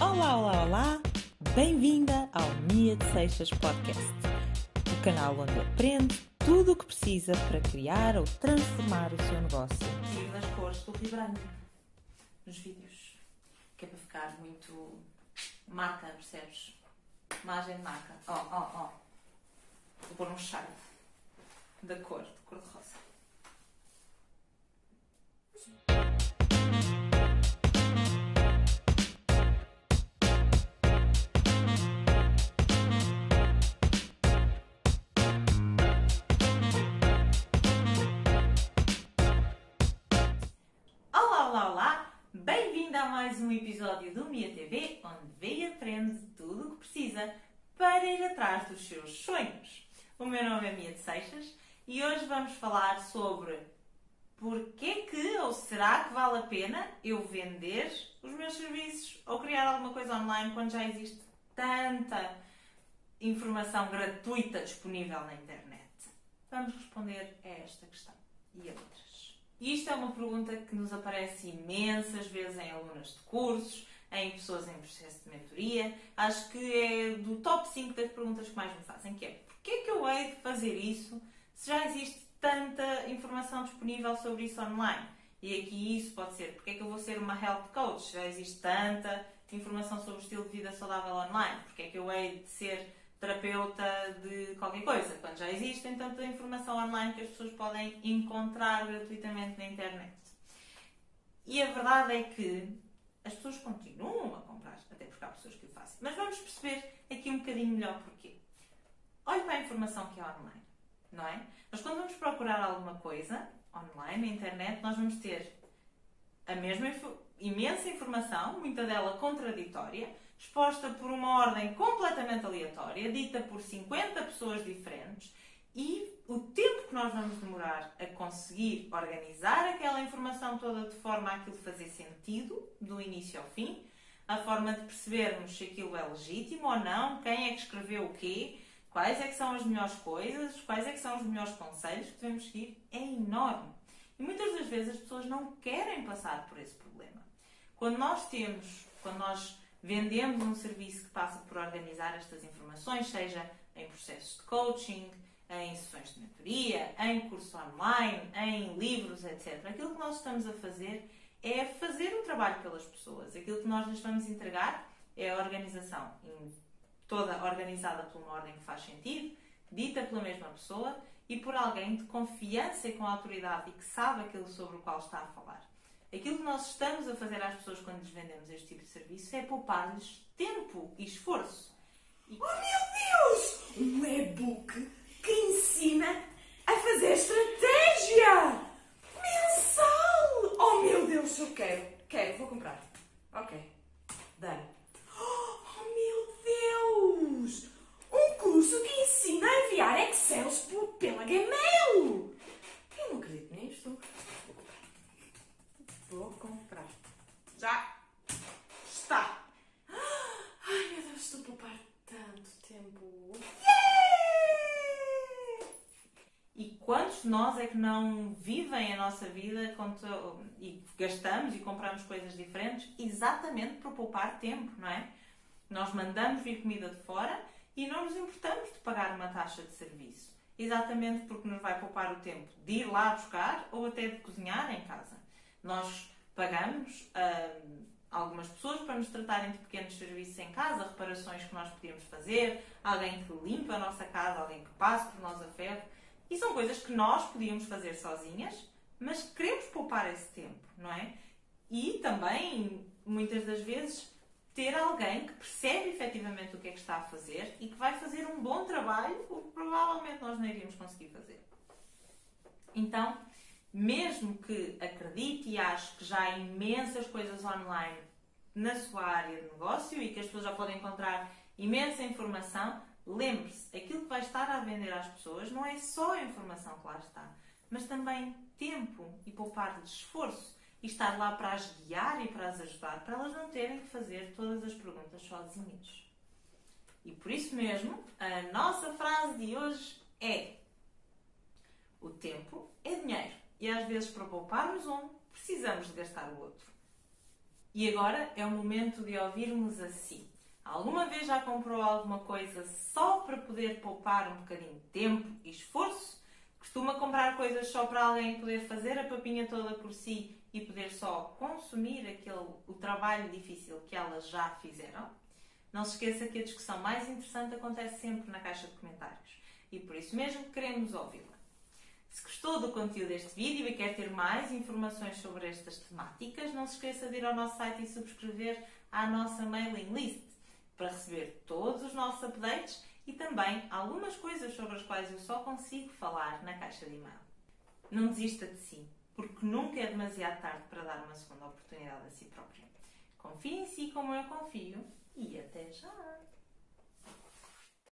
Olá, olá, olá! Bem-vinda ao Mia de Seixas Podcast, o canal onde aprende tudo o que precisa para criar ou transformar o seu negócio. E das cores do vibrante nos vídeos, que é para ficar muito marca, percebes? Imagem de marca. Ó, ó, ó. Vou pôr um shade da cor, de cor de rosa. Mais um episódio do Mia TV, onde vê e aprende tudo o que precisa para ir atrás dos seus sonhos. O meu nome é Mia de Seixas e hoje vamos falar sobre porquê que ou será que vale a pena eu vender os meus serviços ou criar alguma coisa online quando já existe tanta informação gratuita disponível na internet. Vamos responder a esta questão e a outras. E isto é uma pergunta que nos aparece imensas vezes em alunas de cursos, em pessoas em processo de mentoria. Acho que é do top 5 das perguntas que mais me fazem, que é porquê que eu hei de fazer isso se já existe tanta informação disponível sobre isso online? E aqui isso pode ser, porquê que eu vou ser uma health coach? Já existe tanta informação sobre o estilo de vida saudável online? Porquê que eu hei de ser terapeuta de qualquer coisa, quando já existem tanta informação online que as pessoas podem encontrar gratuitamente na internet. E a verdade é que as pessoas continuam a comprar, até porque há pessoas que o fazem. Mas vamos perceber aqui um bocadinho melhor porquê. Olhe para a informação que é online, não é? Nós quando vamos procurar alguma coisa online, na internet, nós vamos ter a mesma imensa informação, muita dela contraditória, exposta por uma ordem completamente aleatória, dita por 50 pessoas diferentes, e o tempo que nós vamos demorar a conseguir organizar aquela informação toda de forma a aquilo fazer sentido, do início ao fim, a forma de percebermos se aquilo é legítimo ou não, quem é que escreveu o quê, quais é que são as melhores coisas, quais é que são os melhores conselhos que devemos seguir, é enorme. E muitas das vezes as pessoas não querem passar por esse problema. Quando nós temos, quando nós vendemos um serviço que passa por organizar estas informações, seja em processos de coaching, em sessões de mentoria, em curso online, em livros, etc. Aquilo que nós estamos a fazer é fazer o trabalho pelas pessoas. Aquilo que nós lhes vamos entregar é a organização, toda organizada por uma ordem que faz sentido, dita pela mesma pessoa e por alguém de confiança e com autoridade e que sabe aquilo sobre o qual está a falar. Aquilo que nós estamos a fazer às pessoas quando lhes vendemos este tipo de serviço é poupar-lhes tempo e esforço. Oh meu Deus! Um e-book que ensina a fazer estratégia mensal! Oh meu Deus, eu quero, quero, vou comprar. Ok, done. Oh meu Deus! Um curso que ensina a enviar Excels por- pela Gmail! Eu não acredito nisto. Vou comprar. Já está! Ai meu Deus, estou a poupar tanto tempo. Yeah! E quantos de nós é que não vivem a nossa vida e gastamos e compramos coisas diferentes exatamente para poupar tempo, não é? Nós mandamos vir comida de fora e não nos importamos de pagar uma taxa de serviço. Exatamente porque nos vai poupar o tempo de ir lá buscar ou até de cozinhar em casa. Nós pagamos hum, algumas pessoas para nos tratarem de pequenos serviços em casa, reparações que nós podíamos fazer, alguém que limpa a nossa casa, alguém que passe por nós a ferro. E são coisas que nós podíamos fazer sozinhas, mas queremos poupar esse tempo, não é? E também, muitas das vezes, ter alguém que percebe efetivamente o que é que está a fazer e que vai fazer um bom trabalho, o que provavelmente nós não iríamos conseguir fazer. Então, mesmo que acredite e ache que já há imensas coisas online na sua área de negócio e que as pessoas já podem encontrar imensa informação, lembre-se, aquilo que vai estar a vender às pessoas não é só a informação que lá está, mas também tempo e poupar-lhes esforço e estar lá para as guiar e para as ajudar, para elas não terem que fazer todas as perguntas sozinhas. E por isso mesmo, a nossa frase de hoje é: O tempo é dinheiro e às vezes para pouparmos um, precisamos de gastar o outro. E agora é o momento de ouvirmos assim. Alguma vez já comprou alguma coisa só para poder poupar um bocadinho de tempo e esforço? Costuma comprar coisas só para alguém poder fazer a papinha toda por si e poder só consumir aquele, o trabalho difícil que elas já fizeram? Não se esqueça que a discussão mais interessante acontece sempre na caixa de comentários e por isso mesmo queremos ouvi-la. Se gostou do conteúdo deste vídeo e quer ter mais informações sobre estas temáticas, não se esqueça de ir ao nosso site e subscrever à nossa mailing list para receber todos os nossos updates e também algumas coisas sobre as quais eu só consigo falar na caixa de e-mail. Não desista de si, porque nunca é demasiado tarde para dar uma segunda oportunidade a si próprio. Confie em si como eu confio e até já!